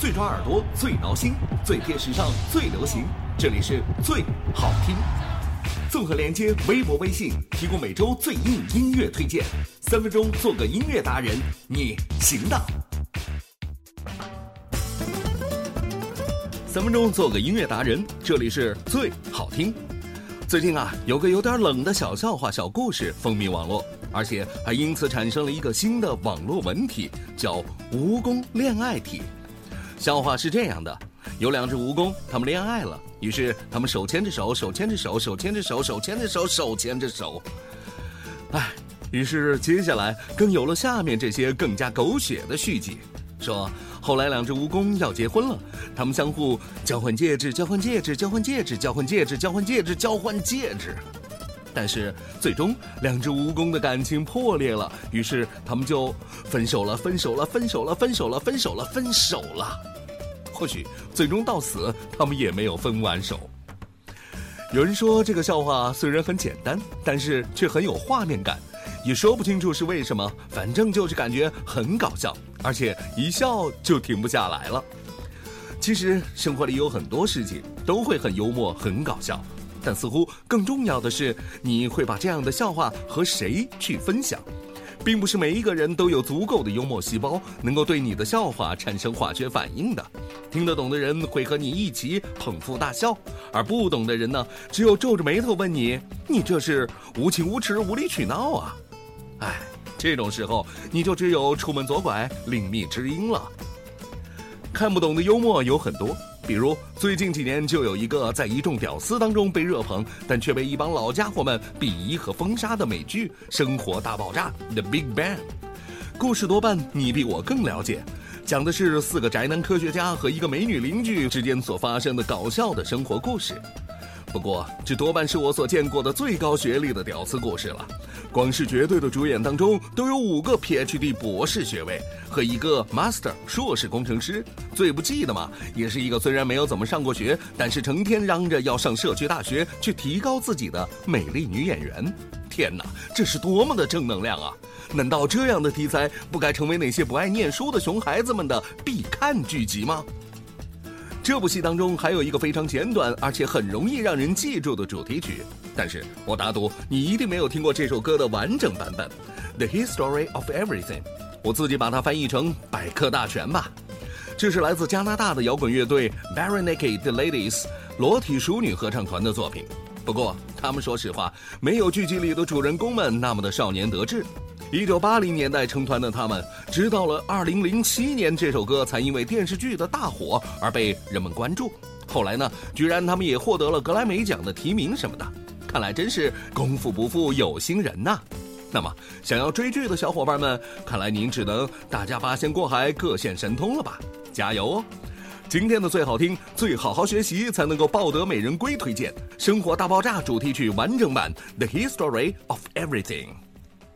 最抓耳朵，最挠心，最贴时尚，最流行。这里是最好听。综合连接微博、微信，提供每周最硬音乐推荐。三分钟做个音乐达人，你行的。三分钟做个音乐达人，这里是最好听。最近啊，有个有点冷的小笑话、小故事风靡网络，而且还因此产生了一个新的网络文体，叫“蜈蚣恋爱体”。笑话是这样的：有两只蜈蚣，他们恋爱了，于是他们手牵着手，手牵着手，手牵着手，手牵着手，手牵着手。哎，于是接下来更有了下面这些更加狗血的续集，说后来两只蜈蚣要结婚了，他们相互交换戒指，交换戒指，交换戒指，交换戒指，交换戒指，交换戒指。但是最终两只蜈蚣的感情破裂了，于是他们就分手了，分手了，分手了，分手了，分手了，分手了。或许最终到死，他们也没有分完手。有人说这个笑话虽然很简单，但是却很有画面感，也说不清楚是为什么，反正就是感觉很搞笑，而且一笑就停不下来了。其实生活里有很多事情都会很幽默、很搞笑，但似乎更重要的是，你会把这样的笑话和谁去分享。并不是每一个人都有足够的幽默细胞，能够对你的笑话产生化学反应的。听得懂的人会和你一起捧腹大笑，而不懂的人呢，只有皱着眉头问你：“你这是无情无耻、无理取闹啊！”哎，这种时候你就只有出门左拐，另觅知音了。看不懂的幽默有很多。比如最近几年就有一个在一众屌丝当中被热捧，但却被一帮老家伙们鄙夷和封杀的美剧《生活大爆炸》The Big Bang。故事多半你比我更了解，讲的是四个宅男科学家和一个美女邻居之间所发生的搞笑的生活故事。不过，这多半是我所见过的最高学历的屌丝故事了。光是绝对的主演当中，都有五个 PhD 博士学位和一个 Master 硕士工程师。最不济的嘛，也是一个虽然没有怎么上过学，但是成天嚷着要上社区大学去提高自己的美丽女演员。天哪，这是多么的正能量啊！难道这样的题材不该成为那些不爱念书的熊孩子们的必看剧集吗？这部戏当中还有一个非常简短而且很容易让人记住的主题曲，但是我打赌你一定没有听过这首歌的完整版本，《The History of Everything》，我自己把它翻译成百科大全吧。这是来自加拿大的摇滚乐队 Barenaked Ladies 裸体淑女合唱团的作品，不过他们说实话没有剧集里的主人公们那么的少年得志。一九八零年代成团的他们，直到了二零零七年，这首歌才因为电视剧的大火而被人们关注。后来呢，居然他们也获得了格莱美奖的提名什么的。看来真是功夫不负有心人呐。那么，想要追剧的小伙伴们，看来您只能大家八仙过海，各显神通了吧？加油哦！今天的最好听，最好好学习，才能够抱得美人归。推荐《生活大爆炸》主题曲完整版《The History of Everything》。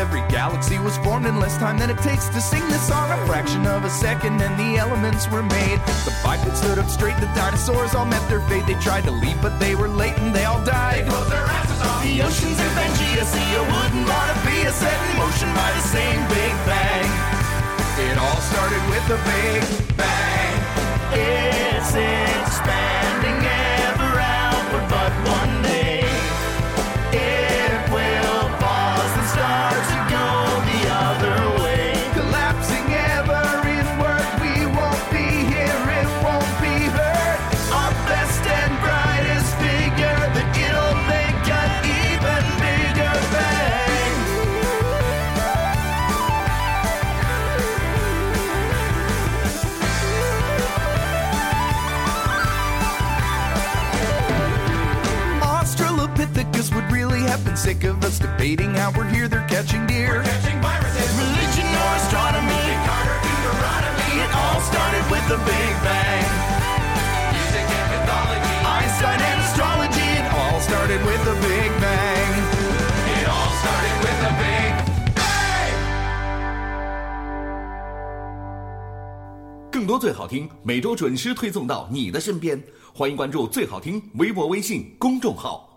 every galaxy was formed in less time than it takes to sing this song. A fraction of a second and the elements were made. The bipeds stood up straight, the dinosaurs all met their fate. They tried to leave, but they were late and they all died. They closed their asses off. The oceans of Pangea want to be a set in motion by the same Big Bang. It all started with a Big Bang. It's expanding sick of us debating how we're here they're catching deer, catching viruses, religion or astronomy, Deuteronomy. it all started with the Big Bang. Music and Catholic, I study astrology, and I all started with a Big Bang. It all started with a Big Bang. 更多最好听，每周准时推送到你的身边。欢迎关注最好听微博、微信公众号。